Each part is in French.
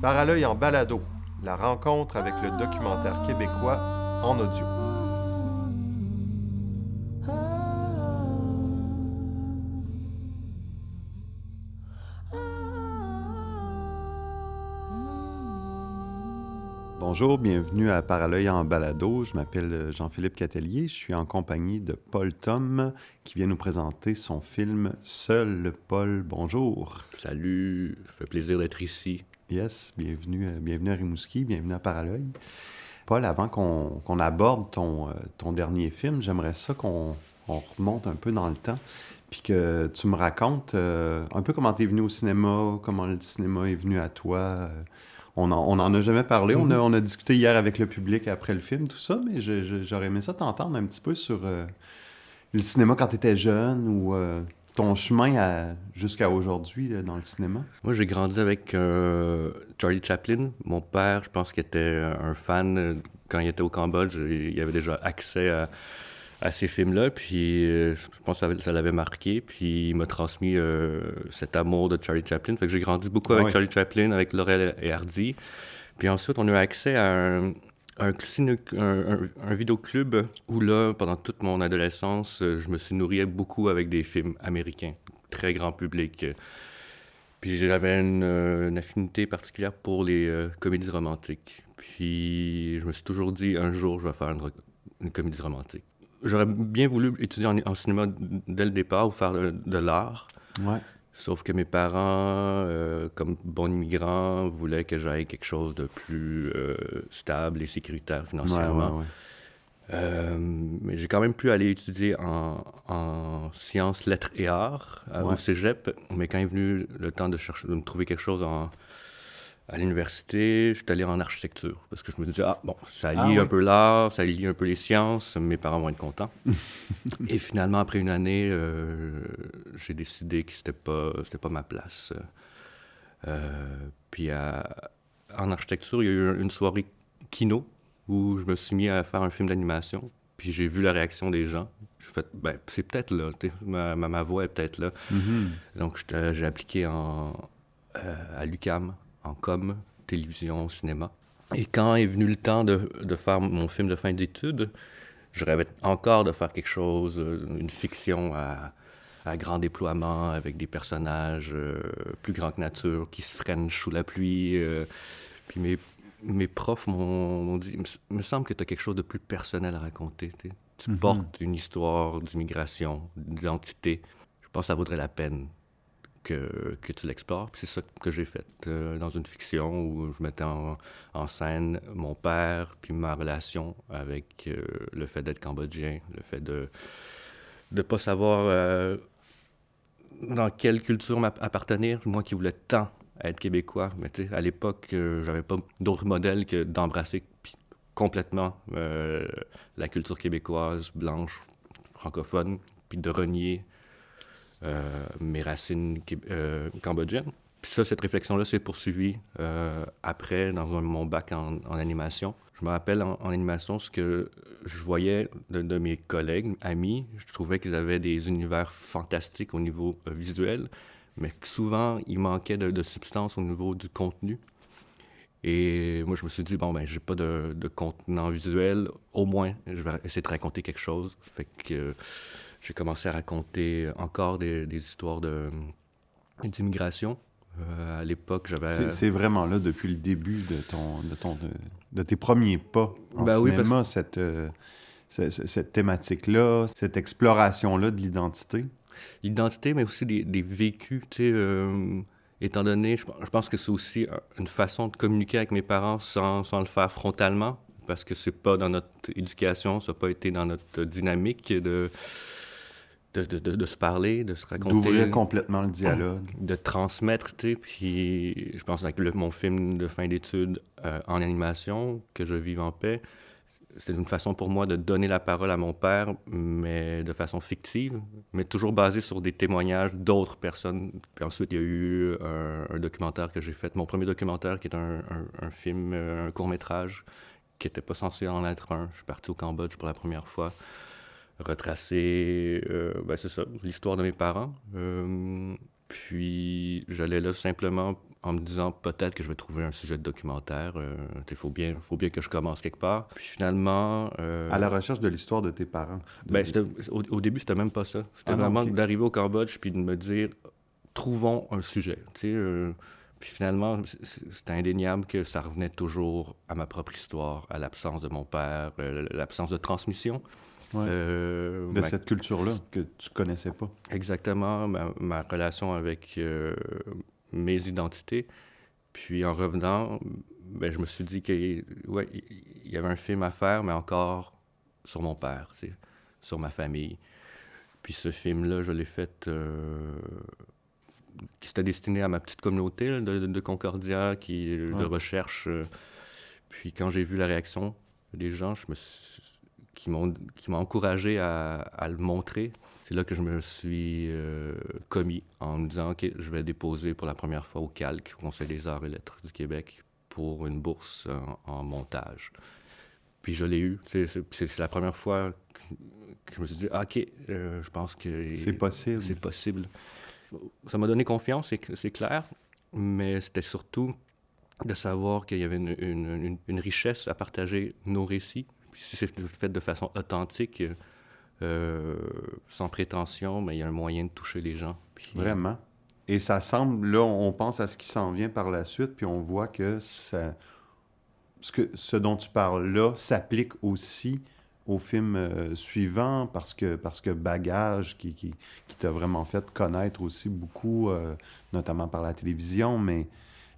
Paralœil en balado, la rencontre avec le documentaire québécois en audio. Bonjour, bienvenue à Paralœil en balado. Je m'appelle Jean-Philippe Catelier. Je suis en compagnie de Paul Tom qui vient nous présenter son film Seul Paul. Bonjour. Salut, ça fait plaisir d'être ici. Yes, bienvenue, euh, bienvenue à Rimouski, bienvenue à Paralœil. Paul, avant qu'on aborde ton, euh, ton, dernier film, j'aimerais ça qu'on remonte un peu dans le temps, puis que tu me racontes euh, un peu comment tu es venu au cinéma, comment le cinéma est venu à toi. On n'en a jamais parlé, on, a, mm-hmm. on, a, discuté hier avec le public après le film, tout ça, mais j'aurais aimé ça t'entendre un petit peu sur le cinéma quand tu étais jeune ou ton chemin jusqu'à aujourd'hui dans le cinéma? Moi, j'ai grandi avec euh, Charlie Chaplin. Mon père, je pense qu'il était un fan. Euh, quand il était au Cambodge, il avait déjà accès à, ces films-là. Puis euh, je pense que ça, l'avait marqué. Puis il m'a transmis cet amour de Charlie Chaplin. Fait que j'ai grandi beaucoup avec Charlie Chaplin, avec Laurel et Hardy. Puis ensuite, on a eu accès à un, un, un, vidéoclub où là, pendant toute mon adolescence, euh, je me suis nourri beaucoup avec des films américains, très grand public. Puis j'avais une, euh, affinité particulière pour les euh, comédies romantiques. Puis je me suis toujours dit, un jour, je vais faire une, comédie romantique. J'aurais bien voulu étudier en, cinéma dès le départ ou faire de, de l'art. Ouais. Sauf que mes parents, euh, comme bons immigrants, voulaient que j'aille quelque chose de plus euh, stable et sécuritaire financièrement. Euh, mais j'ai quand même pu aller étudier en, sciences, lettres et arts au cégep. Mais quand est venu le temps de, chercher, de me trouver quelque chose en, à l'université, je suis allé en architecture parce que je me disais, ah bon, ça ah lie un peu l'art, ça lie un peu les sciences, mes parents vont être contents. et finalement, après une année, euh, j'ai décidé que c'était pas, c'était pas ma place. Euh, puis en architecture, il y a eu une soirée kino où je me suis mis à faire un film d'animation. Puis j'ai vu la réaction des gens. J'ai fait, ben, c'est peut-être là, ma, ma, voix est peut-être là. Mm-hmm. Donc j'ai appliqué en, euh, à l'UCAM en com, télévision, cinéma. Et quand est venu le temps de, de faire mon film de fin d'études, je rêvais encore de faire quelque chose, une fiction à, à grand déploiement avec des personnages euh, plus grands que nature qui se freinent sous la pluie. Euh. puis mes, mes profs m'ont dit Il me semble que tu as quelque chose de plus personnel à raconter. Tu mm-hmm. portes une histoire d'immigration, d'identité. Je pense que ça vaudrait la peine que, tu l'explores. C'est ça que j'ai fait euh, dans une fiction où je mettais en, scène mon père, puis ma relation avec euh, le fait d'être cambodgien, le fait de ne pas savoir euh, dans quelle culture appartenir. Moi qui voulais tant être québécois, mais tu sais, à l'époque, j'avais pas d'autre modèle que d'embrasser complètement la culture québécoise, blanche, francophone, puis de renier mes racines euh, cambodgiennes. Puis ça, cette réflexion-là s'est poursuivie euh, après dans mon bac en, animation. Je me rappelle en, animation ce que je voyais de, mes collègues, amis. Je trouvais qu'ils avaient des univers fantastiques au niveau visuel, mais que souvent, il manquait de, substance au niveau du contenu. Et moi, je me suis dit, bon, ben, j'ai pas de, de contenant visuel, au moins, je vais essayer de raconter quelque chose. Fait que j'ai commencé à raconter encore des, histoires d'immigration. Euh, à l'époque, j'avais... C'est vraiment là depuis le début de, ton, de, ton, de, tes premiers pas en ben cinéma, cette, euh, cette, thématique-là, cette exploration-là de l'identité. L'identité, mais aussi des, des vécus, tu sais... Euh, étant donné, je, pense que c'est aussi une façon de communiquer avec mes parents sans, sans le faire frontalement, parce que c'est pas dans notre éducation, ça n'a pas été dans notre dynamique de de, de, de, se parler, de se raconter. D'ouvrir complètement le dialogue. De transmettre, tu sais. Puis je pense que mon film de fin d'études euh, en animation, Que je vive en paix, c'était une façon pour moi de donner la parole à mon père, mais de façon fictive, mais toujours basée sur des témoignages d'autres personnes. Puis ensuite, il y a eu un, documentaire que j'ai fait, mon premier documentaire qui est un, un, film, euh, un court-métrage, qui n'était pas censé en être un. Je suis parti au Cambodge pour la première fois retracer, euh, ben c'est ça, l'histoire de mes parents. Euh, Puis j'allais là simplement en me disant peut-être que je vais trouver un sujet de documentaire. Il faut, bien, faut bien que je commence quelque part. Puis finalement. À la recherche de l'histoire de tes parents. Ben, au, au, début, c'était même pas ça. C'était ah vraiment d'arriver au Cambodge puis de me dire trouvons un sujet. Tu sais, puis finalement, c'est indéniable que ça revenait toujours à ma propre histoire, à l'absence de mon père, euh, l'absence de transmission. Euh, de cette culture-là que tu connaissais pas. Exactement, ma, relation avec euh, mes identités. Puis en revenant, ben, je me suis dit qu'il ouais, y avait un film à faire, mais encore sur mon père, sur ma famille. Puis ce film-là, je l'ai fait qui s'était destiné à ma petite communauté de, Concordia, qui, de recherche. Euh. Puis quand j'ai vu la réaction des gens, je me qui m'ont encouragé à, le montrer, c'est là que je me suis euh, commis en me disant, OK, je vais déposer pour la première fois au CALC, au Conseil des arts et lettres du Québec, pour une bourse en, montage. Puis je l'ai eu. C'est la première fois que, je me suis dit, OK, euh, je pense que... C'est possible. C'est possible ça m'a donné confiance, c'est clair, mais c'était surtout de savoir qu'il y avait une, richesse à partager nos récits. Si c'est fait de façon authentique, euh, sans prétention, mais il y a un moyen de toucher les gens. Vraiment. Et ça semble, là, on pense à ce qui s'en vient par la suite, puis on voit que, ce, que ce dont tu parles là s'applique aussi au film euh, suivant parce que, parce que Bagage, qui, qui, t'a vraiment fait connaître aussi beaucoup, euh, notamment par la télévision, mais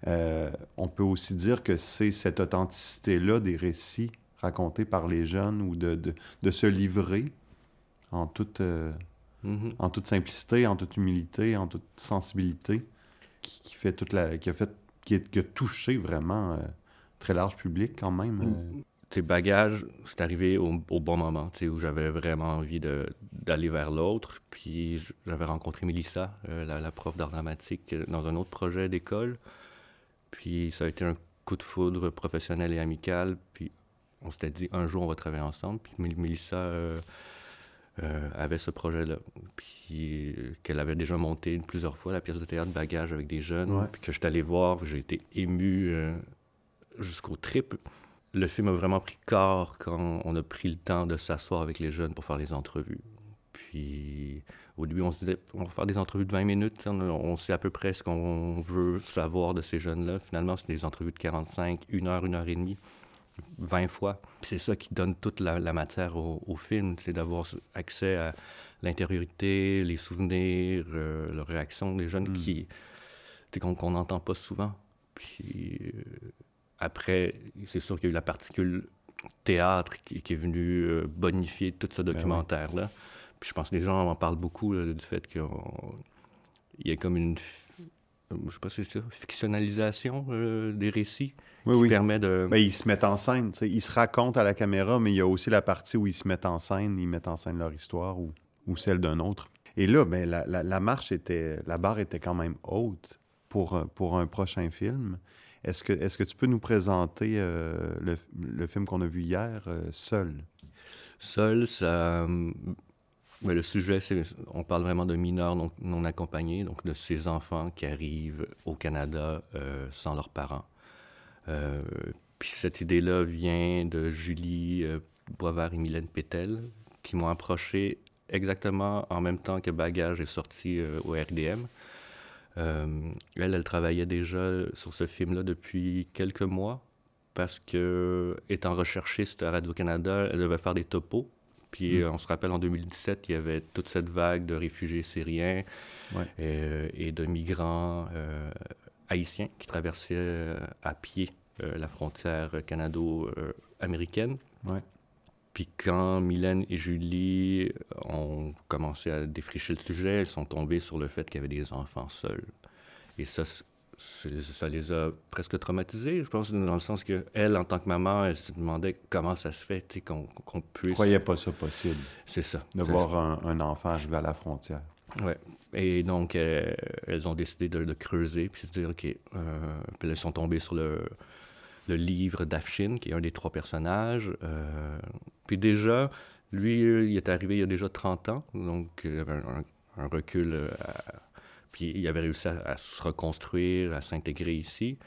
euh, on peut aussi dire que c'est cette authenticité-là des récits racontés par les jeunes ou de, de, de se livrer en toute, mm-hmm. en toute simplicité, en toute humilité, en toute sensibilité, qui, qui fait toute la, qui a fait qui, a touché vraiment très large public quand même. Mm tes bagages, c'est arrivé au, bon moment, où j'avais vraiment envie d'aller vers l'autre. Puis j'avais rencontré Mélissa, euh, la, prof d'art dramatique, euh, dans un autre projet d'école. Puis ça a été un coup de foudre professionnel et amical. Puis on s'était dit, un jour, on va travailler ensemble. Puis Mélissa euh, avait ce projet-là. Puis qu'elle avait déjà monté plusieurs fois la pièce de théâtre Bagage avec des jeunes. Puis que j'étais allé voir, j'ai été ému jusqu'au triple le film a vraiment pris corps quand on a pris le temps de s'asseoir avec les jeunes pour faire les entrevues. Puis au début, on se disait, on va faire des entrevues de 20 minutes, on, sait à peu près ce qu'on veut savoir de ces jeunes-là. Finalement, c'est des entrevues de 45, une heure, une heure et demie, 20 fois. C'est ça qui donne toute la, matière au, film, c'est d'avoir accès à l'intériorité, les souvenirs, euh, leurs réactions des jeunes mm. qui qu'on n'entend pas souvent. Puis euh, après, c'est sûr qu'il y a eu la particule théâtre qui, est venue euh, bonifier tout ce ben documentaire-là. Puis je pense que les gens en parlent beaucoup du fait qu'il y a comme une, je sais pas si c'est ça, fictionnalisation euh, des récits qui permet de... Ben, ils se mettent en scène, ils se racontent à la caméra, mais il y a aussi la partie où ils se mettent en scène, ils mettent en scène leur histoire ou, ou celle d'un autre. Et là, ben, la, la, marche était, la barre était quand même haute pour, pour un prochain film. Est-ce que, est que tu peux nous présenter euh, le, film qu'on a vu hier, euh, Seul? Seul, ça... Mais le sujet, c'est, on parle vraiment de mineurs non, accompagnés, donc de ces enfants qui arrivent au Canada euh, sans leurs parents. puis cette idée-là vient de Julie Boisvert et Mylène Pétel, qui m'ont approché exactement en même temps que Bagage est sorti au RDM. Euh, elle, elle travaillait déjà sur ce film-là depuis quelques mois parce que, étant recherchiste à Radio-Canada, elle devait faire des topos. Puis mm. on se rappelle en 2017, il y avait toute cette vague de réfugiés syriens euh, et, de migrants euh, haïtiens qui traversaient à pied la frontière canado-américaine. Puis quand Mylène et Julie ont commencé à défricher le sujet, elles sont tombées sur le fait qu'il y avait des enfants seuls. Et ça, ça les a presque traumatisés, je pense, dans le sens qu'elle, en tant que maman, elle se demandait comment ça se fait qu'on qu puisse... croyait pas ça possible. C'est ça. De voir un, enfant arriver à la frontière. Oui. Et donc, euh, elles ont décidé de, creuser, puis se dire, OK... Euh, puis elles sont tombées sur le le livre d'Afshin, qui est un des trois personnages. Euh, puis déjà, lui, il est arrivé il y a déjà 30 ans, donc il avait un, recul euh, puis ils avaient réussi à, se reconstruire, à s'intégrer ici.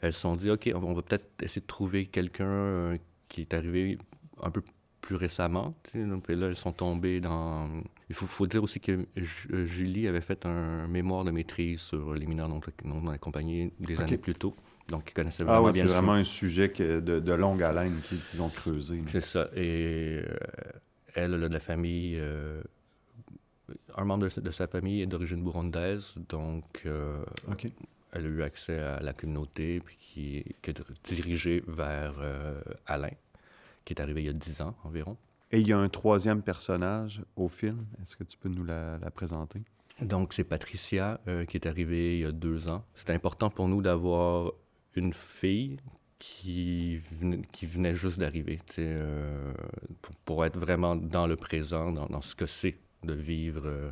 Elles se sont dit, OK, on va peut-être essayer de trouver quelqu'un qui est arrivé un peu plus récemment. Donc, là, elles sont tombées dans... Il faut, faut dire aussi que Julie avait fait un mémoire de maîtrise sur les mineurs non, non accompagnés des années plus tôt. Donc, ils connaissaient vraiment ah, ouais, bien c'est vraiment un sujet de, de, longue haleine qu'ils ont creusé. C'est ça. Et euh, elle, de la famille... Euh, un membre de, sa famille est d'origine burundaise, donc euh, elle a eu accès à la communauté, puis qui, qui est dirigée vers Alain qui est arrivé il y a 10 ans environ. Et il y a un troisième personnage au film. Est-ce que tu peux nous la, présenter? Donc, c'est Patricia euh, qui est arrivée il y a deux ans. C'était important pour nous d'avoir une fille qui, venait, qui venait juste d'arriver, euh, pour, pour, être vraiment dans le présent, dans, ce que c'est de vivre, euh,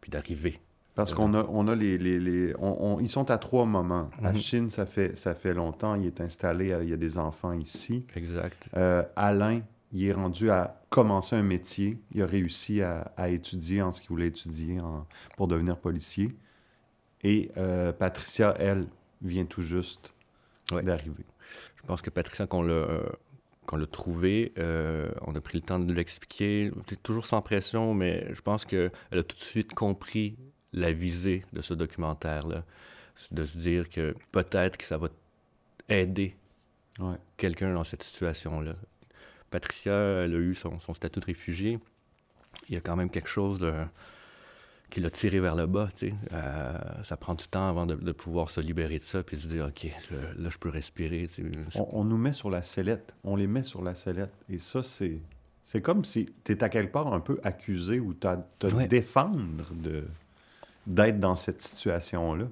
puis d'arriver parce qu'on a, on a les. les, les on, ils sont à trois moments. À mhm. Chine, ça fait, ça fait longtemps. Il est installé, euh, il y a des enfants ici. Exact. Euh, Alain, il est rendu à commencer un métier. Il a réussi à, à étudier en ce qu'il voulait étudier en, pour devenir policier. Et euh, Patricia, elle, vient tout juste d'arriver. Je pense que Patricia, qu'on l'a. Qu'on l'a trouvé, on a pris le temps de l'expliquer, toujours sans pression, mais je pense qu'elle a tout de suite compris la visée de ce documentaire-là. De se dire que peut-être que ça va aider quelqu'un dans cette situation-là. Patricia, elle a eu son, statut de réfugié. Il y a quand même quelque chose de, qui l'a tiré vers le bas. Euh, ça prend du temps avant de, pouvoir se libérer de ça puis se dire, OK, là, je peux respirer. On, nous met sur la sellette. On les met sur la sellette. Et ça, c'est. C'est comme si tu es à quelque part un peu accusé ou tu as te défendre de, d'être dans cette situation-là.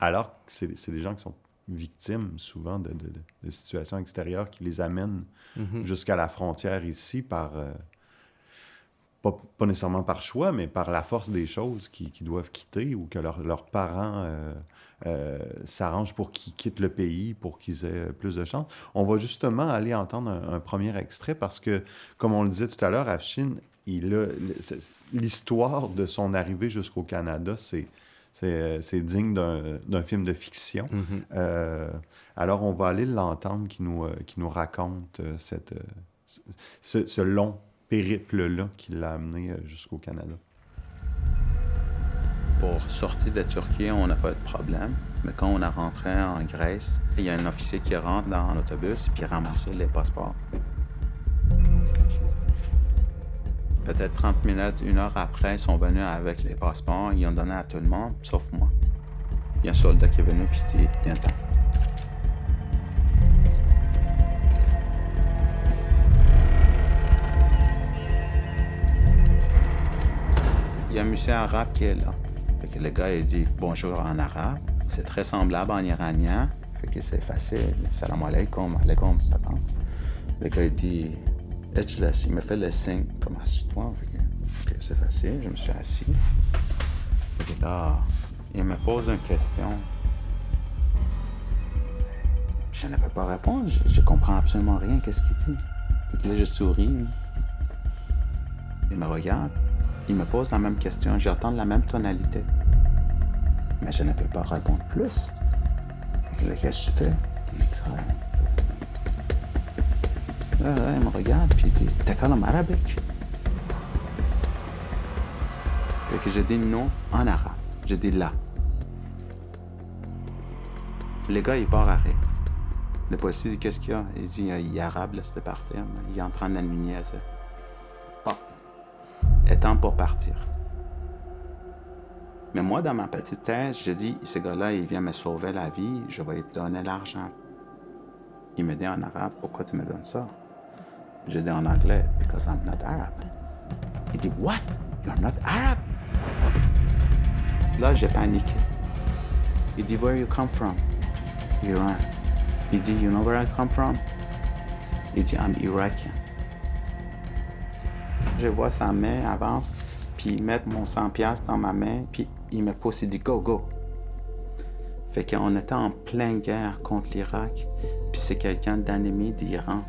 Alors que c'est des gens qui sont victimes souvent de, de, situations extérieures qui les amènent mm-hmm. jusqu'à la frontière ici par... Euh, pas, pas, nécessairement par choix, mais par la force des choses qui, qui doivent quitter ou que leurs parents euh, euh, s'arrangent pour qu'ils quittent le pays, pour qu'ils aient plus de chance. On va justement aller entendre un, un, premier extrait parce que, comme on le disait tout à l'heure, Afshin l'histoire de son arrivée jusqu'au Canada, c'est c'est digne d'un film de fiction. Mm-hmm. Euh, alors, on va aller l'entendre qui nous, qui nous raconte cette, ce, long périple-là qui l'a amené jusqu'au Canada. Pour sortir de Turquie, on n'a pas de problème. Mais quand on est rentré en Grèce, il y a un officier qui rentre dans l'autobus et puis ramasse les passeports. Peut-être 30 minutes, une heure après, ils sont venus avec les passeports. Ils ont donné à tout le monde, sauf moi. Il y a un soldat qui est venu, puis il dit Il y a un musée arabe qui est là. Fait que le gars, il dit bonjour en arabe. C'est très semblable en iranien. Fait que c'est facile. Salam alaikum, alaikum salam. Le gars, il dit il me fait le signe comme assis-toi? c'est facile, je me suis assis. là, il me pose une question. Je ne peux pas répondre, je, comprends absolument rien, qu'est-ce qu'il dit? Puis là, je souris. Il me regarde, il me pose la même question, j'entends la même tonalité. Mais je ne peux pas répondre plus. Qu'est-ce que tu fais? il me regarde, puis il dit T'es arabique Fait que je dis non en arabe. Je dis là. Le gars, il part à rire. Le policier dit Qu'est-ce qu'il y a? Il dit Il est arabe, laisse-le partir. Il est en train est pour partir. Mais moi, dans ma petite tête, je dis Ce gars-là, il vient me sauver la vie, je vais lui donner l'argent. Il me dit en arabe Pourquoi tu me donnes ça? Je dis en anglais, because I'm not Arab. Il dit, What? You're not Arab? Là, j'ai paniqué. Il dit, Where you come from? Iran. Il dit, You know where I come from? Il dit, I'm Iraqi. Je vois sa main avance, puis il met mon 100 pièces dans ma main, puis il me pousse, il dit, Go, go. Fait qu'on était en pleine guerre contre l'Irak, puis c'est quelqu'un d'ennemi d'Iran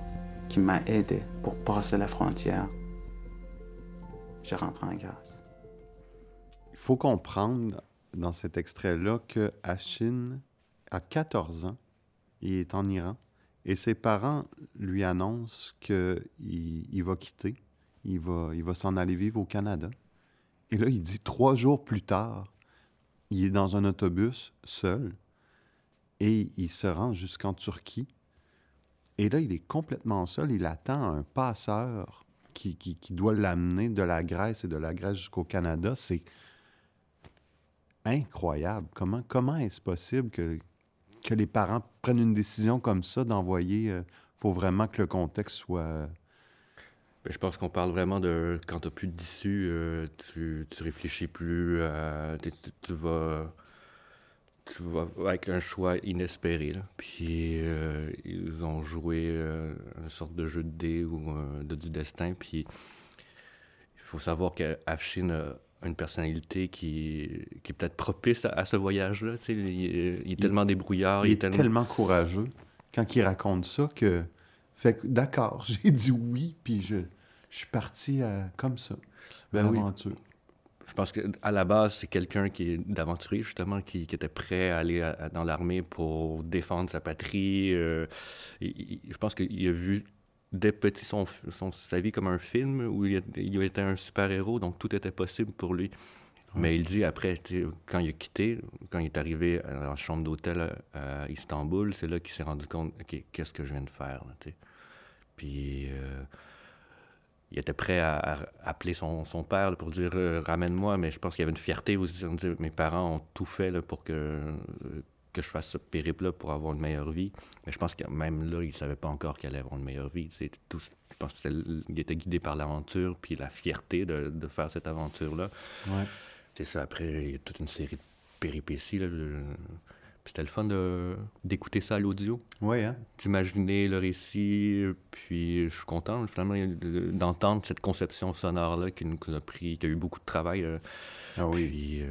qui m'a aidé pour passer la frontière. Je rentre en grâce. Il faut comprendre dans cet extrait-là que Afshin a 14 ans, il est en Iran, et ses parents lui annoncent qu'il il va quitter, il va, s'en aller vivre au Canada. Et là, il dit trois jours plus tard, il est dans un autobus seul et il se rend jusqu'en Turquie. Et là, il est complètement seul. Il attend un passeur qui, doit l'amener de la Grèce et de la Grèce jusqu'au Canada. C'est incroyable. Comment, est-ce possible que, les parents prennent une décision comme ça d'envoyer... Il euh, faut vraiment que le contexte soit je pense qu'on parle vraiment de quand tu n'as plus d'issue, euh, tu, tu réfléchis plus, tu, vas, tu vas avec un choix inespéré. Puis euh, ils ont joué euh, une sorte de jeu de dés ou de, du destin. Puis il faut savoir qu'Afshin a une personnalité qui, qui est peut-être propice à, ce voyage-là. Il, il, est tellement débrouillard. Il, est, tellement... courageux quand il raconte ça que. Fait d'accord, j'ai dit oui, puis je, je suis parti euh, comme ça, ben l'aventure. Je pense qu'à la base, c'est quelqu'un qui est d'aventurier, justement, qui, était prêt à aller dans l'armée pour défendre sa patrie. Euh, je pense qu'il a vu dès petit son, sa vie comme un film où il, il était un super-héros, donc tout était possible pour lui. Mais il dit après, quand il a quitté, quand il est arrivé à la chambre d'hôtel à, Istanbul, c'est là qu'il s'est rendu compte, qu'est-ce que je viens de faire? Puis euh, il était prêt à, appeler son, son, père pour dire euh, ramène-moi, mais je pense qu'il y avait une fierté aussi. mes parents ont tout fait pour que, euh, que je fasse ce périple-là pour avoir une meilleure vie. Mais je pense que même là, il ne savait pas encore qu'il allait avoir une meilleure vie. Tout, je pense qu'il était guidé par l'aventure puis la fierté de, de faire cette aventure-là. Ouais. C'est ça. Après, il y a toute une série de péripéties. Là, c'était le fun d'écouter ça à l'audio. Oui, hein? D'imaginer le récit, puis je suis content finalement d'entendre cette conception sonore-là qui nous a pris, qui a eu beaucoup de travail. Euh, ah oui. Puis, euh,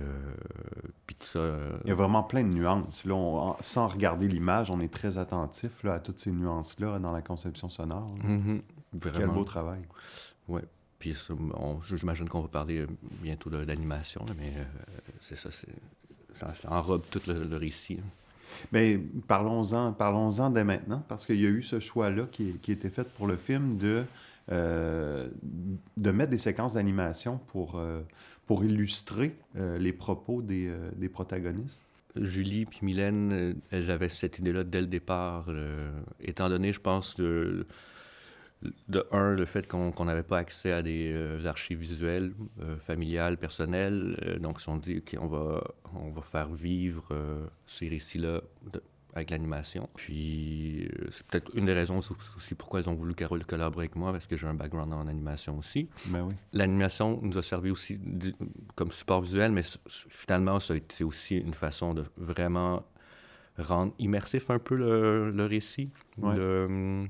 puis tout ça. Euh, Il y a vraiment plein de nuances. Là, sans regarder l'image, on est très attentif là, à toutes ces nuances-là dans la conception sonore. Mm-hmm. Quel beau travail. Oui. Puis j'imagine qu'on va parler bientôt d'animation, mais c'est ça, c'est ça, enrobe tout le, récit. Mais parlons-en, parlons-en dès maintenant, parce qu'il y a eu ce choix-là qui, qui était fait pour le film de, euh, de mettre des séquences d'animation pour, euh, pour illustrer euh, les propos des, des, protagonistes. Julie puis Mylène, elles avaient cette idée-là dès le départ, étant donné, je pense, de de un, le fait qu'on n'avait pas accès à des euh, archives visuelles, euh, familiales, personnelles. Euh, donc, ils se sont dit, OK, on va, on va faire vivre ces récits-là avec l'animation. Puis, c'est peut-être une des raisons aussi pourquoi ils ont voulu Carole collaborer avec moi, parce que j'ai un background en animation aussi. Ben oui. L'animation nous a servi aussi comme support visuel, mais finalement, ça a été aussi une façon de vraiment rendre immersif un peu le, le récit. De,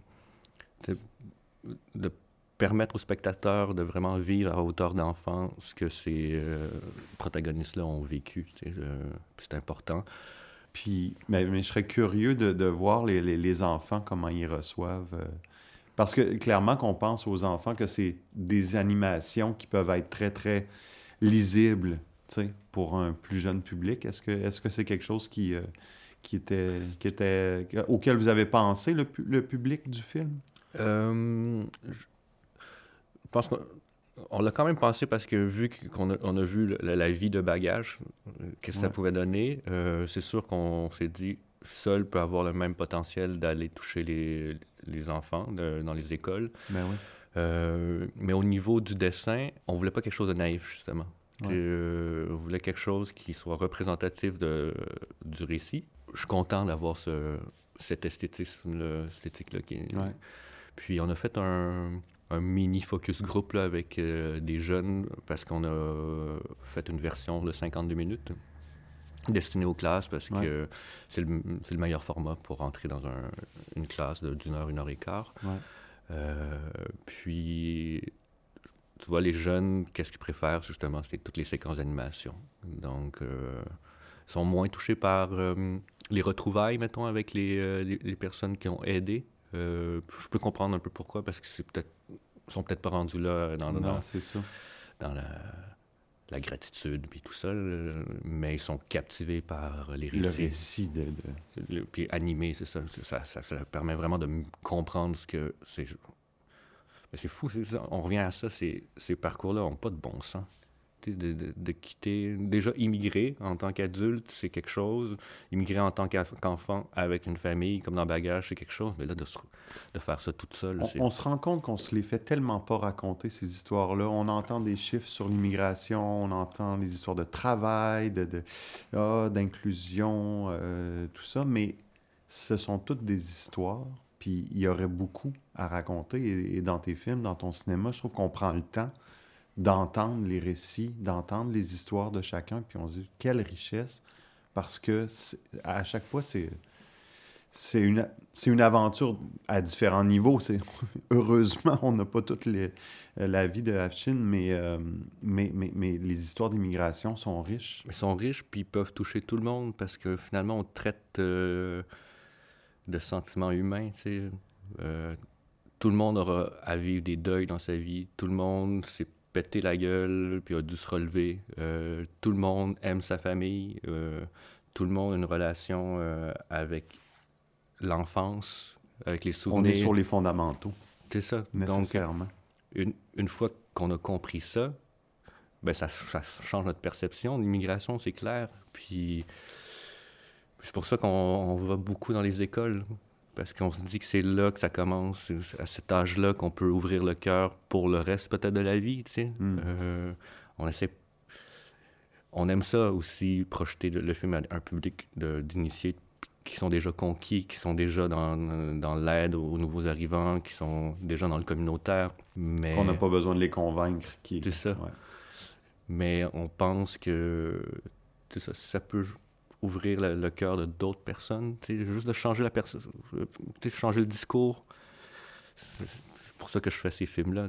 de permettre aux spectateurs de vraiment vivre à hauteur d'enfant ce que ces euh, protagonistes-là ont vécu. Euh, c'est important. Puis, mais, je serais curieux de, voir les, les, enfants, comment ils reçoivent. Euh, parce que clairement qu'on pense aux enfants que c'est des animations qui peuvent être très, très lisibles pour un plus jeune public. Est-ce que c'est -ce que c'est quelque chose qui, qui, était, qui était, auquel vous avez pensé, le, le public du film? Euh, je pense qu'on l'a quand même pensé parce que vu qu'on a, on a vu la, vie de bagage, euh, qu'est-ce que ça pouvait donner, euh, c'est sûr qu'on s'est dit seul peut avoir le même potentiel d'aller toucher les, les enfants dans les écoles. Ben oui. mais au niveau du dessin, on voulait pas quelque chose de naïf, justement. on voulait quelque chose qui soit représentatif de, du récit. Je suis content d'avoir ce, cet esthétisme-là, esthétique-là qui puis on a fait un, mini focus group là, avec euh, des jeunes parce qu'on a fait une version de 52 minutes destinée aux classes parce que c'est le, le, meilleur format pour rentrer dans une classe d'une heure, une heure et quart. Euh, puis, tu vois, les jeunes, qu'est-ce qu'ils préfèrent justement C'est toutes les séquences d'animation. Donc, euh, ils sont moins touchés par les retrouvailles, mettons, avec les, les personnes qui ont aidé euh, je peux comprendre un peu pourquoi, parce que c'est peut-être sont peut-être pas rendus là dans, non, c'est ça. dans la la gratitude, puis tout ça, mais ils sont captivés par les récits. Le récit de... Le, puis animé, c'est ça, ça, ça, ça, permet vraiment de comprendre ce que c'est. Mais c'est fou, on revient à ça, ces, ces parcours-là n'ont pas de bon sens de, quitter. Déjà, immigrer en tant qu'adulte, c'est quelque chose. Immigrer en tant qu'enfant avec une famille, comme dans Bagage, c'est quelque chose. Mais là, de, de faire ça toute seule. On, on, se rend compte qu'on se les fait tellement pas raconter, ces histoires-là. On entend des chiffres sur l'immigration, on entend les histoires de travail, d'inclusion, de, de, euh, tout ça. Mais ce sont toutes des histoires. Puis il y aurait beaucoup à raconter. et dans tes films, dans ton cinéma, je trouve qu'on prend le temps d'entendre les récits, d'entendre les histoires de chacun, puis on se dit quelle richesse, parce que à chaque fois, c'est une, une aventure à différents niveaux. Heureusement, on n'a pas toute les, la vie de Afshin, mais, euh, mais, mais, mais, les histoires d'immigration sont riches. Ils sont riches, puis peuvent toucher tout le monde parce que finalement, on traite euh, de sentiments humains. Euh, tout le monde aura à vivre des deuils dans sa vie. Tout le monde, c'est pété la gueule, puis a dû se relever. Euh, tout le monde aime sa famille. Euh, tout le monde a une relation euh, avec l'enfance, avec les souvenirs. On est sur les fondamentaux. C'est ça. Nécessairement. Donc, une, une fois qu'on a compris ça, ben ça, ça change notre perception. L'immigration, c'est clair. Puis c'est pour ça qu'on va beaucoup dans les écoles parce qu'on se dit que c'est là que ça commence, à cet âge-là qu'on peut ouvrir le cœur pour le reste peut-être de la vie, tu sais. Hmm. Euh, on essaie... On aime ça aussi, projeter le, film à un public d'initiés qui sont déjà conquis, qui sont déjà dans, dans l'aide aux nouveaux arrivants, qui sont déjà dans le communautaire, mais... On n'a pas besoin de les convaincre. Qui... C'est ça. Mais on pense que ça, ça peut ouvrir le, cœur de d'autres personnes, juste de changer la personne, changer le discours. C'est pour ça que je fais ces films-là.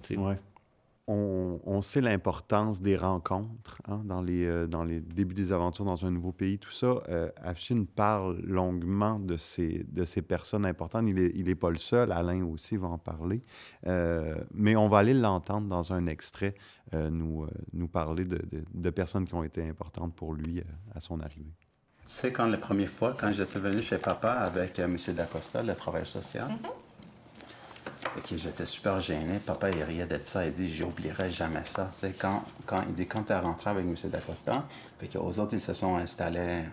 On, sait l'importance des rencontres hein, dans, les, euh, dans les débuts des aventures dans un nouveau pays, tout ça. Euh, Afshin parle longuement de ces, de ces personnes importantes. Il n'est il est pas le seul, Alain aussi va en parler. Euh, mais on va aller l'entendre dans un extrait, euh, nous, nous parler de, personnes qui ont été importantes pour lui à son arrivée. Tu sais, quand la première fois, quand j'étais venu chez papa avec euh, M. Dacosta, le travailleur social, mm j'étais super gêné. Papa, il riait de ça. Il dit, j'oublierai jamais ça. Tu sais, quand, quand, il dit, quand tu es rentré avec M. Dacosta, fait aux autres, ils se sont installés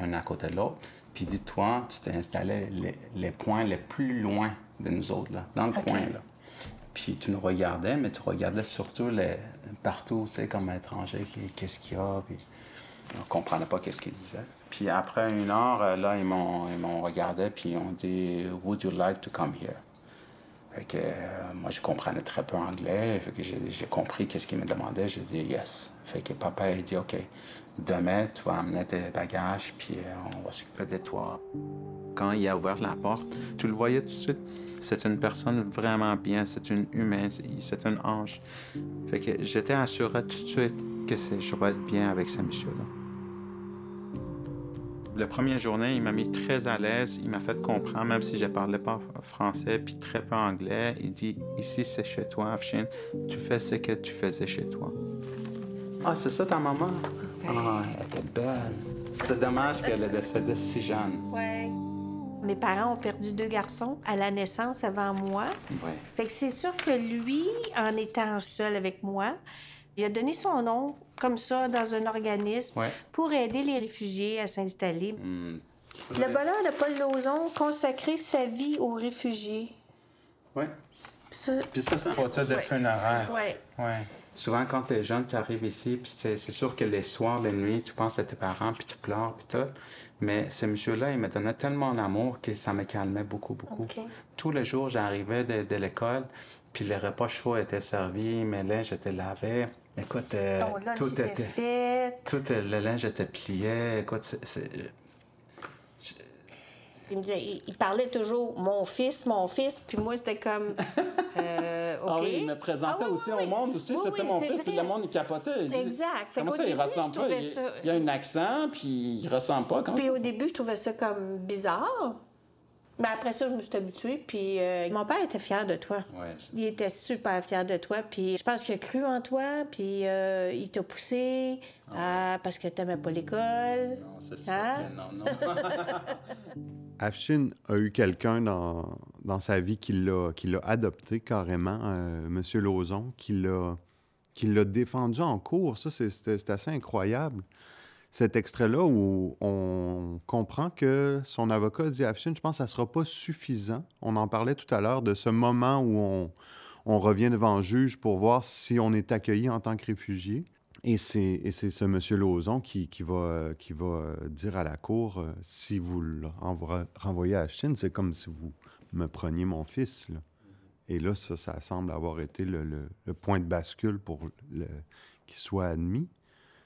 un à côté de l'autre. Puis dit, toi, tu t'es installé les, les, points les plus loin de nous autres, là, dans le coin, là. Puis tu nous regardais, mais tu regardais surtout les, partout, tu sais, comme étranger, qu'est-ce qu'il y a. Puis on comprenait pas qu'est-ce qu'ils disaient. Puis après une heure, euh, là, ils m'ont, regardé, puis ils ont dit « Would you like to come here? » Fait que euh, moi, je comprenais très peu anglais. Fait que j'ai, compris qu'est-ce qu'ils me demandaient. J'ai dit « Yes. » Fait que papa a dit « OK, demain, tu vas amener tes bagages, puis euh, on va s'occuper de toi. » Quand il a ouvert la porte, tu le voyais tout de suite. C'est une personne vraiment bien, c'est une humaine, c'est un ange. Fait que j'étais assuré tout de suite que je vais être bien avec ce monsieur-là la première journée, il m'a mis très à l'aise. Il m'a fait comprendre, même si je ne parlais pas français puis très peu anglais. Il dit Ici, c'est chez toi, Afshin. Tu fais ce que tu faisais chez toi. Ah, c'est ça ta maman? Ah, elle était belle. C'est dommage qu'elle ait décédé si jeune. Ouais. Mes parents ont perdu deux garçons à la naissance avant moi. Ouais. Fait que c'est sûr que lui, en étant seul avec moi, il a donné son nom comme ça dans un organisme pour aider les réfugiés à s'installer. Hmm. Le bonheur de Paul Lauzon consacrer sa vie aux réfugiés. Oui. Puis ça, c'est pour ça de funéraire. Oui. Ouais. Souvent, quand tu es jeune, tu arrives ici, puis c'est sûr que les soirs, les nuits, tu penses à tes parents, puis tu pleures, puis tout. Mais ce monsieur-là, il me donnait tellement d'amour que ça me calmait beaucoup, beaucoup. Tous les jours, j'arrivais de, de l'école, puis les repas chauds étaient servis, mes linges étaient lavés. Écoute, euh, tout était, fait. Tout euh, le linge était plié. Écoute, c'est. Il me disait, il, parlait toujours mon fils, mon fils, puis moi c'était comme. Euh. Ah oui, il me présentait ah aussi au monde aussi, c'était mon fils, puis le monde il capotait. Il exact. Dit, comment ça, il ressemble pas? Il, il, a un accent, puis il ressemble pas. Puis au début, je trouvais ça comme bizarre. Mais après ça, je me suis habituée. Puis euh, mon père était fier de toi. Ouais. Il était super fier de toi. Puis je pense qu'il a cru en toi. Puis euh, il t'a poussé ah, parce que tu n'aimais pas l'école. Non, c'est sûr Hein? que non, non. Afshin a eu quelqu'un dans, dans sa vie qui l'a, qui l'a adopté carrément, euh, M. Lauzon, qui l'a, qui l'a défendu en cours. Ça, c'est assez incroyable. Cet extrait-là où on comprend que son avocat dit à Afshin, je pense que ça ne sera pas suffisant. On en parlait tout à l'heure de ce moment où on, on revient devant le juge pour voir si on est accueilli en tant que réfugié. Et c'est, ce monsieur Lauzon qui, va, qui euh, dire à la cour, euh, si vous le renvoyez à Chine, c'est comme si vous me preniez mon fils. Et là, ça, semble avoir été le, le- point de bascule pour qu'il soit admis.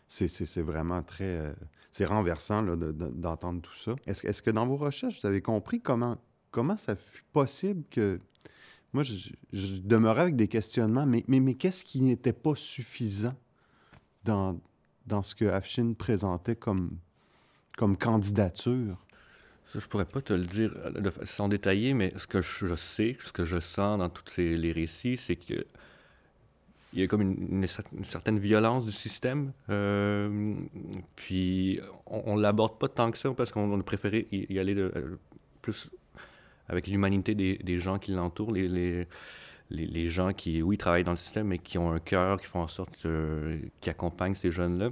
C'est, vraiment très... euh, c'est renversant d'entendre tout ça. Est-ce, que dans vos recherches, vous avez compris comment, comment ça fut possible que... Moi, je, demeurais avec des questionnements, mais, mais, mais qu'est-ce qui n'était pas suffisant dans, dans ce que Afshin présentait comme, comme candidature? Ça, je pourrais pas te le dire euh, de façon détaillée, mais ce que je sais, ce que je sens dans tous les récits, c'est que il y a comme une, une cer- une certaine violence du système. euh, puis on, on l'aborde pas tant que ça parce qu'on on a préféré y, aller euh, plus avec l'humanité des, gens qui l'entourent, les, gens qui, oui, travaillent dans le système, mais qui ont un cœur, qui font en sorte euh, accompagnent ces jeunes-là.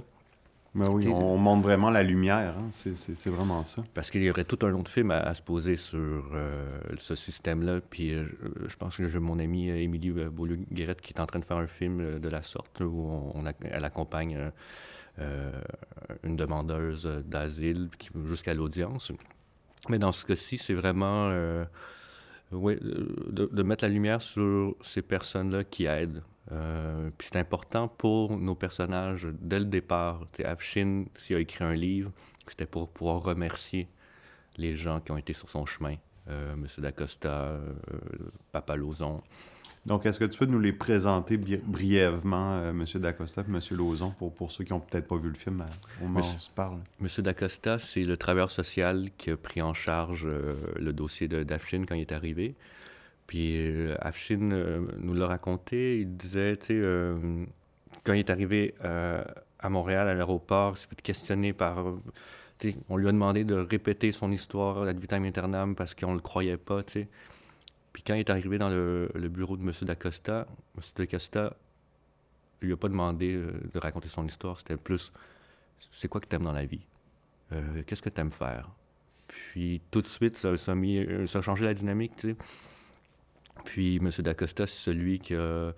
Ben oui, on, on montre vraiment la lumière. hein. C'est, vraiment ça. Parce qu'il y aurait tout un autre film à, à se poser sur euh, ce système-là. Puis euh, je, pense que j'ai mon amie euh, Émilie Beaulieu-Guérette qui est en train de faire un film de la sorte où on, elle accompagne euh, une demandeuse d'asile jusqu'à l'audience. Mais dans ce cas-ci, c'est vraiment ouais, de, de mettre la lumière sur ces personnes-là qui aident. Euh, puis c'est important pour nos personnages dès le départ. Afshin, s'il a écrit un livre, c'était pour pouvoir remercier les gens qui ont été sur son chemin. Euh, Monsieur Dacosta, euh, Papa Lauzon. Donc, est-ce que tu peux nous les présenter brièvement, euh, M. Dacosta et M. Lauzon, pour, pour ceux qui n'ont peut-être pas vu le film à- au moment où Monsieur- on se parle? Monsieur Dacosta, c'est le travailleur social qui a pris en charge euh, le dossier de- d'Afshin quand il est arrivé. Puis euh, Afshin euh, nous l'a raconté. Il disait, tu sais, euh, quand il est arrivé à Montréal, à l'aéroport, il s'est fait questionner par. on lui a demandé de répéter son histoire ad vitam aeternam parce qu'on ne le croyait pas, tu sais. Puis quand il est arrivé dans le, bureau de M. Dacosta, M. Dacosta lui a pas demandé de raconter son histoire. C'était plus c'est quoi que tu dans la vie? Qu'est-ce que tu faire? Puis tout de suite, ça, ça a, mis- ça a changé la dynamique, tu sais. Puis M. Dacosta, c'est celui qui a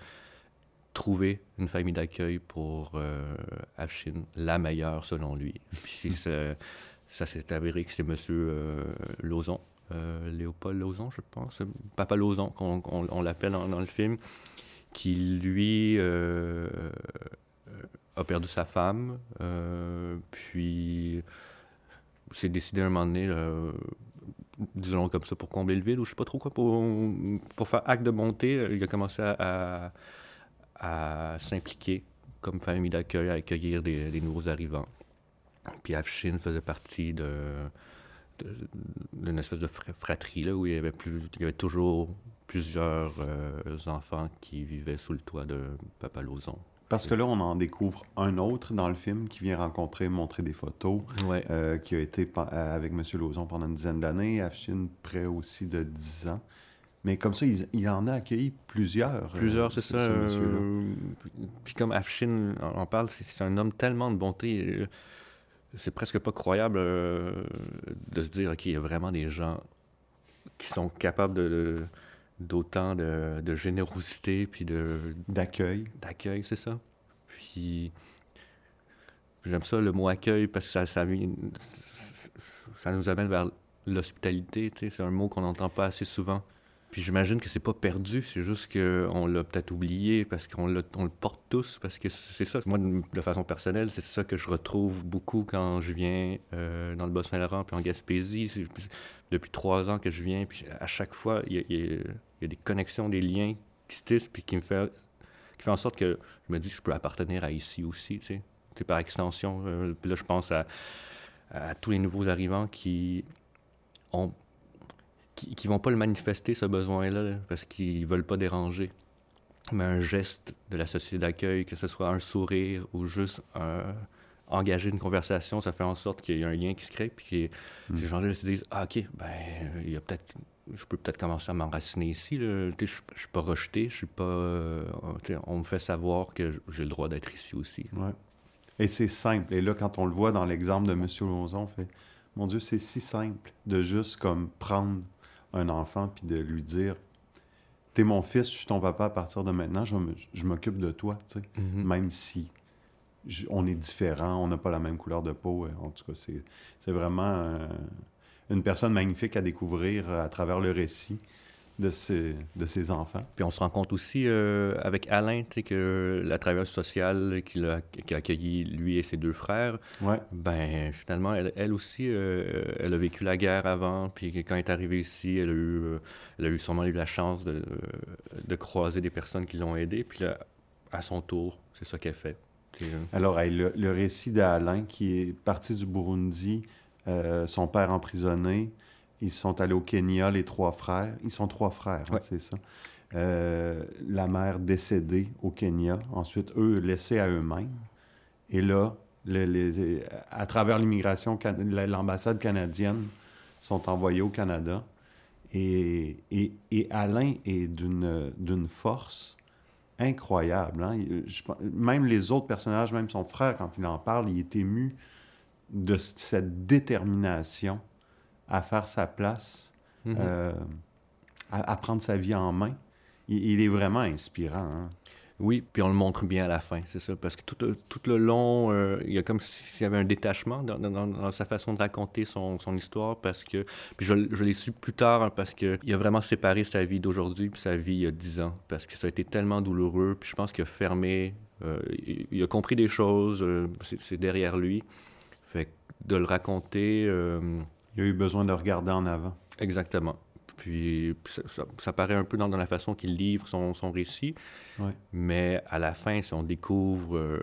trouvé une famille d'accueil pour euh, la meilleure selon lui. Puis ça, s'est avéré que c'est M. euh, Lauzon, euh, Léopold Lauzon, je pense, Papa Lauzon, qu'on qu'on- on l'appelle dans, dans le film, qui lui euh, euh, a perdu sa femme, puis s'est décidé un moment donné, disons comme ça, pour combler le vide, ou je sais pas trop quoi, pour, pour faire acte de bonté, euh, il a commencé à, à, s'impliquer comme famille d'accueil, à accueillir des, nouveaux arrivants. Puis Afshin faisait partie de d'une espèce de fra- fratrie là, où il y avait, plus, il y avait toujours plusieurs euh, enfants qui vivaient sous le toit de Papa Lauzon. Parce que là, on en découvre un autre dans le film qui vient rencontrer, montrer des photos, Ouais. euh, qui a été euh, avec M. Lauzon pendant une dizaine d'années, Afshin près aussi de 10 ans. Mais comme ça, il, il en a accueilli plusieurs. euh, Plusieurs, c'est ce- ça. ce euh, puis- comme Afshin en parle, c'est un homme tellement de bonté. C'est presque pas croyable de se dire qu'il y a vraiment des gens qui sont capables de d'autant de, de générosité puis de D'accueil. d'accueil, c'est ça. Puis j'aime ça le mot accueil parce que ça, ça, nous amène vers l'hospitalité. tu sais, C'est un mot qu'on n'entend pas assez souvent. Puis j'imagine que c'est pas perdu, c'est juste qu'on l'a peut-être oublié parce qu'on on le porte tous, parce que c'est ça. Moi, de façon personnelle, c'est ça que je retrouve beaucoup quand je viens euh, dans le Bas-Saint-Laurent puis en Gaspésie. Depuis trois ans que je viens, puis à chaque fois, il y y il y a des connexions, des liens qui se tissent, puis qui me fait, qui fait en sorte que je me dis que je peux appartenir à ici aussi, tu sais. Tu sais, par extension. euh, puis là, je pense à, à tous les nouveaux arrivants qui ont qui, vont pas le manifester, ce besoin-là, parce qu'ils veulent pas déranger. Mais un geste de la société d'accueil, que ce soit un sourire ou juste engager une conversation, ça fait en sorte qu'il y a un lien qui se crée, puis que mm. ces gens-là se disent Ah, OK, ben, il y a peut-être je peux peut-être commencer à m'enraciner ici. Je ne suis pas rejeté, je suis pas. Euh, on me fait savoir que j'ai le droit d'être ici aussi. Ouais. Et c'est simple. Et là, quand on le voit dans l'exemple de M. Lozon, on fait Mon Dieu, c'est si simple de juste comme prendre un enfant puis de lui dire T'es mon fils, je suis ton papa à partir de maintenant, je, m'occupe de toi. Mm-hmm. même si on est différent, on n'a pas la même couleur de peau. Euh, en tout cas, c'est vraiment une personne magnifique à découvrir euh, à travers le récit de ses, de ses enfants. Puis on se rend compte aussi euh, avec Alain que la travailleuse sociale qui a, qui a, accueilli lui et ses deux frères, ouais. ben finalement, elle, aussi, euh, elle a vécu la guerre avant, puis quand elle est arrivée ici, elle a eu, elle a eu sûrement eu la chance de, de croiser des personnes qui l'ont aidée, puis là, à son tour, c'est ça qu'elle fait. Alors, le, le récit d'Alain qui est parti du Burundi euh, son père emprisonné. Ils sont allés au Kenya, les trois frères. Ils sont trois frères, hein, c'est ça. Euh, la mère décédée au Kenya. Ensuite, eux laissés à eux-mêmes. Et là, les, à travers l'immigration, l'ambassade canadienne sont envoyés au Canada. Et, et, Alain est d'une force incroyable. Hein. même les autres personnages, même son frère, quand il en parle, il est ému de cette détermination à faire sa place, mhm. euh, à, prendre sa vie en main. Il, est vraiment inspirant. Hein. Oui, puis on le montre bien à la fin, c'est ça. Parce que tout, tout le long, euh, il y a comme s'il y avait un détachement dans, sa façon de raconter son, son, histoire. Parce que, puis je, je l'ai su plus tard, hein, parce qu'il a vraiment séparé sa vie d'aujourd'hui puis sa vie il y a dix ans. Parce que ça a été tellement douloureux. Puis je pense qu'il a fermé, euh, il, a compris des choses, c'est derrière lui. Fait de le raconter. Euh, il a eu besoin de regarder en avant. Exactement. Puis, ça, paraît un peu dans, la façon qu'il livre son, son récit. Mais à la fin, si on découvre euh,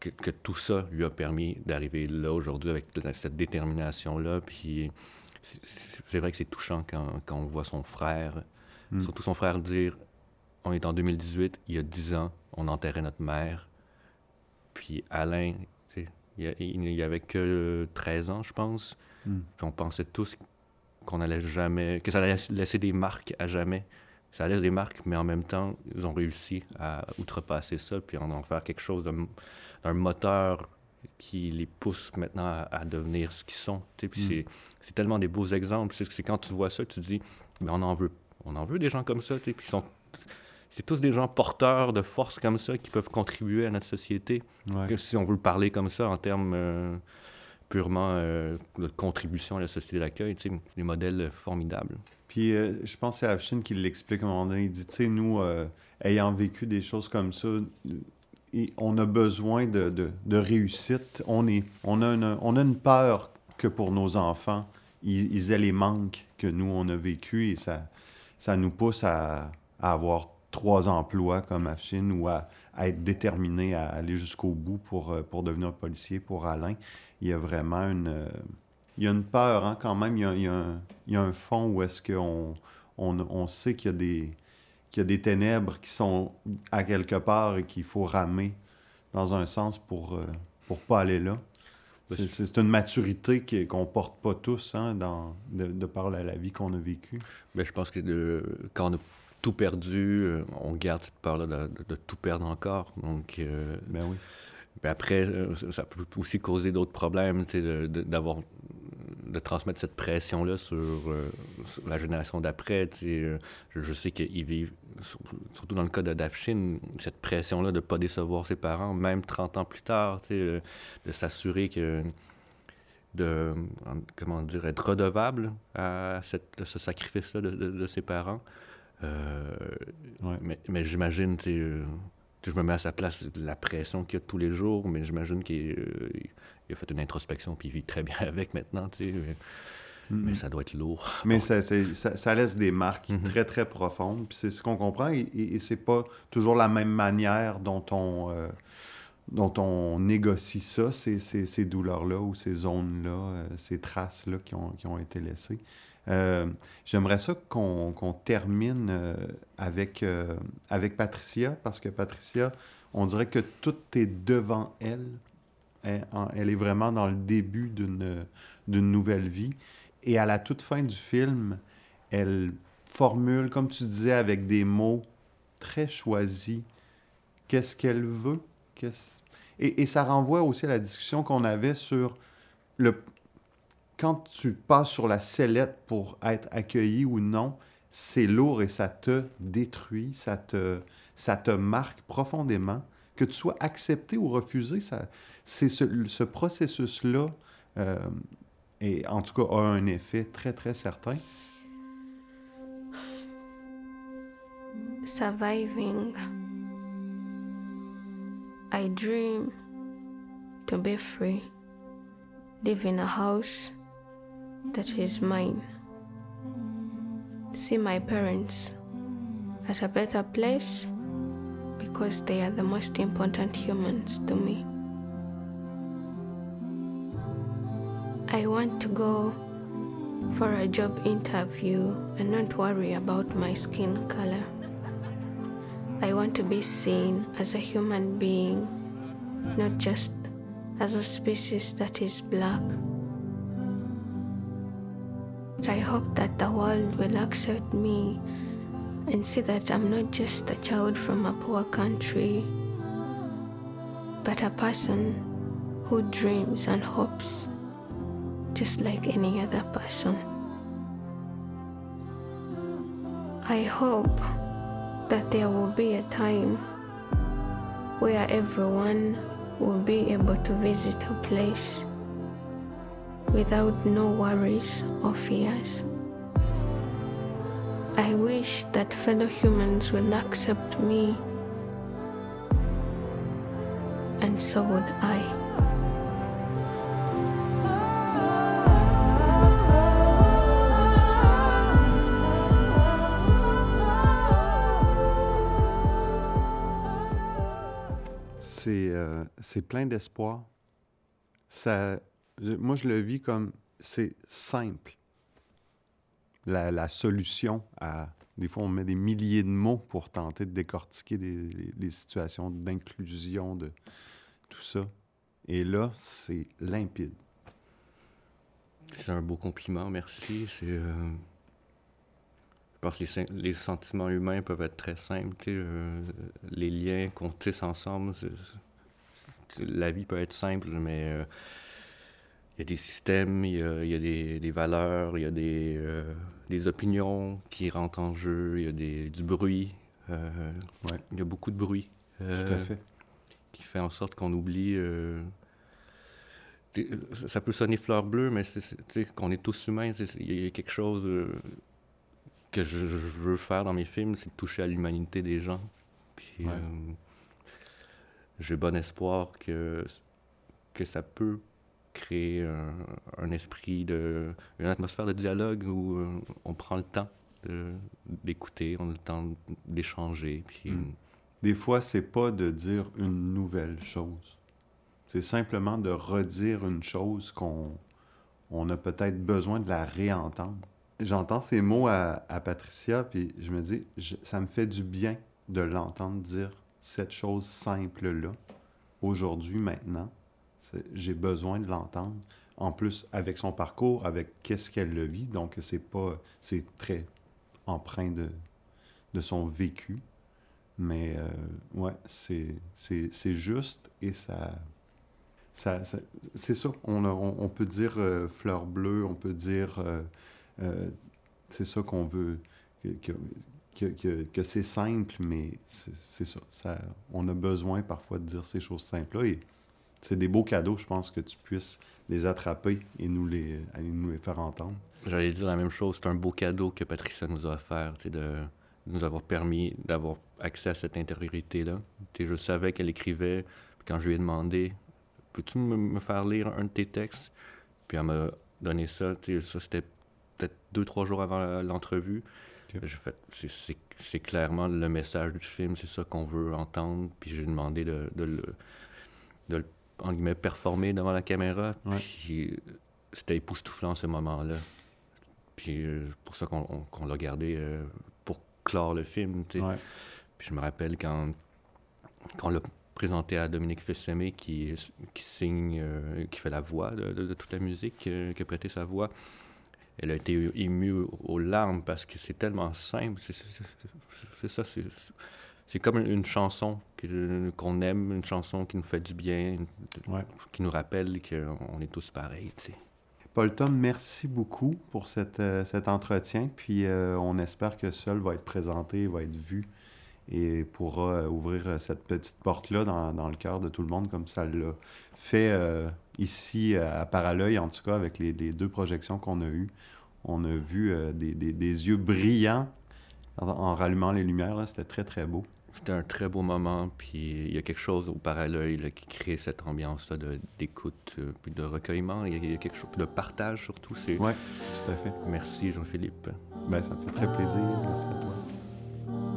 que, tout ça lui a permis d'arriver là aujourd'hui avec cette détermination-là, puis c'est vrai que c'est touchant quand, quand, on voit son frère, hmm. surtout son frère dire on est en 2018, il y a 10 ans, on enterrait notre mère. Puis Alain, il n'y avait que 13 ans, je pense. Hmm. Puis on pensait tous qu'on allait jamais, que ça allait laisser des marques à jamais. Ça laisse des marques, mais en même temps, ils ont réussi à outrepasser ça, puis en en faire quelque chose d'un moteur qui les pousse maintenant à, devenir ce qu'ils sont. Puis hmm. c'est tellement des beaux exemples. C'est quand tu vois ça, tu te dis, mais on en veut, on en veut des gens comme ça. Puis sont c'est tous des gens porteurs de force comme ça qui peuvent contribuer à notre société. Si on veut le parler comme ça en termes euh, purement euh, de contribution à la société d'accueil, des modèles formidables. Puis euh, je pense que c'est Afshin qui l'explique à un moment donné. Il dit, tu sais, nous, ayant vécu des choses comme ça, on a besoin de, de, réussite. On, est, on, a une, on a une peur que pour nos enfants, ils, ils aient les manques que nous, on a vécu et ça, ça nous pousse à, à avoir trois emplois comme Afshin ou à, être déterminé à aller jusqu'au bout pour, euh, pour devenir policier pour Alain. Il y a vraiment une, euh, il y a une peur hein, quand même. Il y a, il y a, un, il y a un, fond où est-ce qu'on on, on, sait qu'il y, a des, qu'il y a des ténèbres qui sont à quelque part et qu'il faut ramer dans un sens pour ne pour pas aller là. C'est une maturité qu'on porte pas tous hein, dans, de, de, par la, la vie qu'on a vécue. Mais ben, je pense que de, quand on a tout perdu, euh, on garde cette peur-là de, tout perdre encore. Donc, euh, ben oui. Ben après, euh, ça peut aussi causer d'autres problèmes, d'avoir de transmettre cette pression-là sur, la génération d'après. Je, je, sais qu'ils vivent, surtout dans le cas de Dafshin, cette pression-là de ne pas décevoir ses parents, même 30 ans plus tard, de s'assurer que de comment dire être redevable à cette, ce sacrifice-là de, de, ses parents. Euh, mais, mais j'imagine, euh, je me mets à sa place, la pression qu'il y a tous les jours, mais j'imagine qu'il euh, a fait une introspection puis il vit très bien avec maintenant, tu sais. Mais, ça doit être lourd. Mais ça, ça, ça, laisse des marques mm-hmm. très, très profondes. Puis c'est ce qu'on comprend. Et, et, c'est pas toujours la même manière dont on, dont on négocie ça, ces, ces, ces douleurs-là ou ces zones-là, ces traces-là qui ont, qui ont été laissées. Euh, j'aimerais ça qu'on termine euh, avec, euh, avec Patricia, parce que Patricia, on dirait que tout est devant elle. Elle, elle est vraiment dans le début d'une nouvelle vie. Et à la toute fin du film, elle formule, comme tu disais, avec des mots très choisis, qu'est-ce qu'elle veut? Et, ça renvoie aussi à la discussion qu'on avait sur le, quand tu passes sur la sellette pour être accueilli ou non, c'est lourd et ça te détruit, ça te, ça te marque profondément. Que tu sois accepté ou refusé, c'est ce, processus-là, euh, en tout cas, a un effet très, très certain. Surviving. I dream to be free, live in a house that is mine. See my parents at a better place because they are the most important humans to me. I want to go for a job interview and not worry about my skin color. I want to be seen as a human being, not just as a species that is black. I hope that the world will accept me and see that I'm not just a child from a poor country, but a person who dreams and hopes just like any other person. I hope that there will be a time where everyone will be able to visit a place without no worries or fears. I wish that fellow humans will accept me, and so would I. C'est euh, plein d'espoir. Ça, moi, je le vis comme c'est simple. La, solution à. Des fois, on met des milliers de mots pour tenter de décortiquer des, situations d'inclusion, de tout ça. Et là, c'est limpide. C'est un beau compliment, merci. C'est. Euh, je pense que les, sentiments humains peuvent être très simples. Euh, les liens qu'on tisse ensemble, la vie peut être simple, mais euh, il y a des systèmes, il y a, des, valeurs, il y a euh, des, opinions qui rentrent en jeu, il y a des, du bruit. Euh, il y a beaucoup de bruit. Euh, Tout à fait. Qui fait en sorte qu'on oublie. ça peut sonner fleur bleue, mais c'est qu'on est tous humains. Il y a quelque chose que je, veux faire dans mes films, c'est de toucher à l'humanité des gens. Puis j'ai bon espoir que, que ça peut créer un, esprit, de, une atmosphère de dialogue où euh, on prend le temps d'écouter, on a le temps d'échanger. Puis... Hmm. Des fois, c'est pas de dire une nouvelle chose. C'est simplement de redire une chose qu'on on a peut-être besoin de la réentendre. J'entends ces mots à, Patricia, puis je me dis, ça me fait du bien de l'entendre dire cette chose simple-là, aujourd'hui, maintenant j'ai besoin de l'entendre. En plus, avec son parcours, avec qu'est-ce qu'elle le vit, donc c'est pas, c'est très empreint de, de son vécu. Mais euh, ouais, c'est, juste et ça, ça, c'est ça. On, on, peut dire euh, fleur bleue, on peut dire, euh, c'est ça qu'on veut, que, que, que, que c'est simple, mais c'est, ça, ça. On a besoin parfois de dire ces choses simples-là. Et c'est des beaux cadeaux, je pense, que tu puisses les attraper et nous les, nous les faire entendre. J'allais dire la même chose. C'est un beau cadeau que Patricia nous a offert, de nous avoir permis d'avoir accès à cette intériorité-là. Je savais qu'elle écrivait. Quand je lui ai demandé Peux-tu me faire lire un de tes textes? Puis elle m'a donné ça. Ça, c'était peut-être deux, trois jours avant l'entrevue. C'est clairement le message du film, c'est ça qu'on veut entendre. Puis j'ai demandé de, de, le, de le en guillemets, performer devant la caméra. Puis c'était époustouflant ce moment-là. Puis pour ça qu'on l'a gardé pour clore le film. Puis je me rappelle quand, quand on l'a présenté à Dominique Fessemé qui, qui signe, qui fait la voix de, toute la musique, qui a prêté sa voix elle a été émue aux larmes parce que c'est tellement simple. C'est ça, c'est comme une chanson qu'on aime, une chanson qui nous fait du bien, qui nous rappelle qu'on est tous pareils. Paul Tom, merci beaucoup pour cette, euh, cet entretien. Puis euh, on espère que Seul va être présenté, va être vu et pourra euh, ouvrir cette petite porte-là dans, dans, le cœur de tout le monde, comme ça l'a fait ici à Paralœil, en tout cas, avec les, les deux projections qu'on a eues. On a vu des, des, des, yeux brillants en, rallumant les lumières. C'était très, très beau. C'était un très beau moment, puis il y a quelque chose au parallèle qui crée cette ambiance-là d'écoute, euh, puis de recueillement. Il y, a, quelque chose de partage surtout. Oui, tout à fait. Merci Jean-Philippe. Ben, ça me fait très plaisir. Merci à toi.